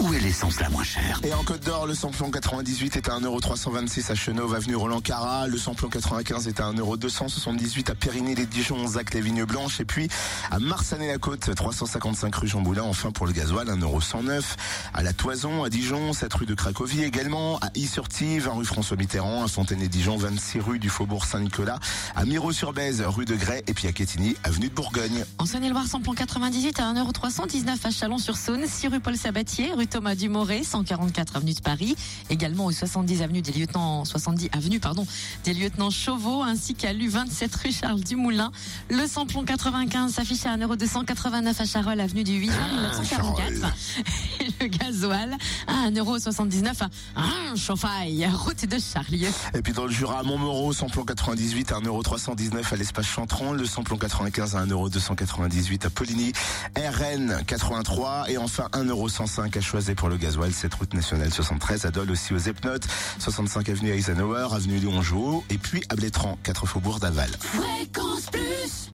Où est l'essence la moins chère Et en Côte d'Or, le samplon 98 est à 1,326€ à Chenauve, avenue Roland Cara. Le samplon 95 est à 1,278€ à Périgny-les-Dijon, Zac, les Vignes Blanches. Et puis, à Marsanet-la-Côte, 355 rue Jean Boulin. Enfin, pour le gasoil, 1,109€ à La Toison, à Dijon, 7 rue de Cracovie également. À Y-sur-Tive, 20 rue François Mitterrand, à Fontaine-et-Dijon, 26 rue du Faubourg Saint-Nicolas. À Miro-sur-Bèze, rue de Grès. Et puis à Quetigny, avenue de Bourgogne. En Saône-et-Loire, samplon 98 à 1,319€ à Chalon-sur-Saône, 6 rue Paul Sabatier, rue Thomas Dumoré, 144 avenue de Paris, également au 70 avenue des lieutenants, 70 avenue, pardon, des lieutenants Chauveau, ainsi qu'à l'U27 rue Charles Dumoulin. Le samplon 95 s'affiche à 1,289€ à Charolles, avenue du 8 juin 1944. Gasoil à 1,79€ à un Chauffaille, route de Charlieu. Et puis dans le Jura, à Montmoreau, samplon 98 à 1,319€ à l'espace Chantron, le samplon 95 à 1,298€ à Poligny, RN 83 et enfin 1,105€ à Choiset pour le gasoil, cette route nationale 73 à Dole aussi aux Epnotes, 65 avenue Eisenhower, avenue Léon Jouot et puis à Blétran, 4 faubourg d'Aval. Fréquence Plus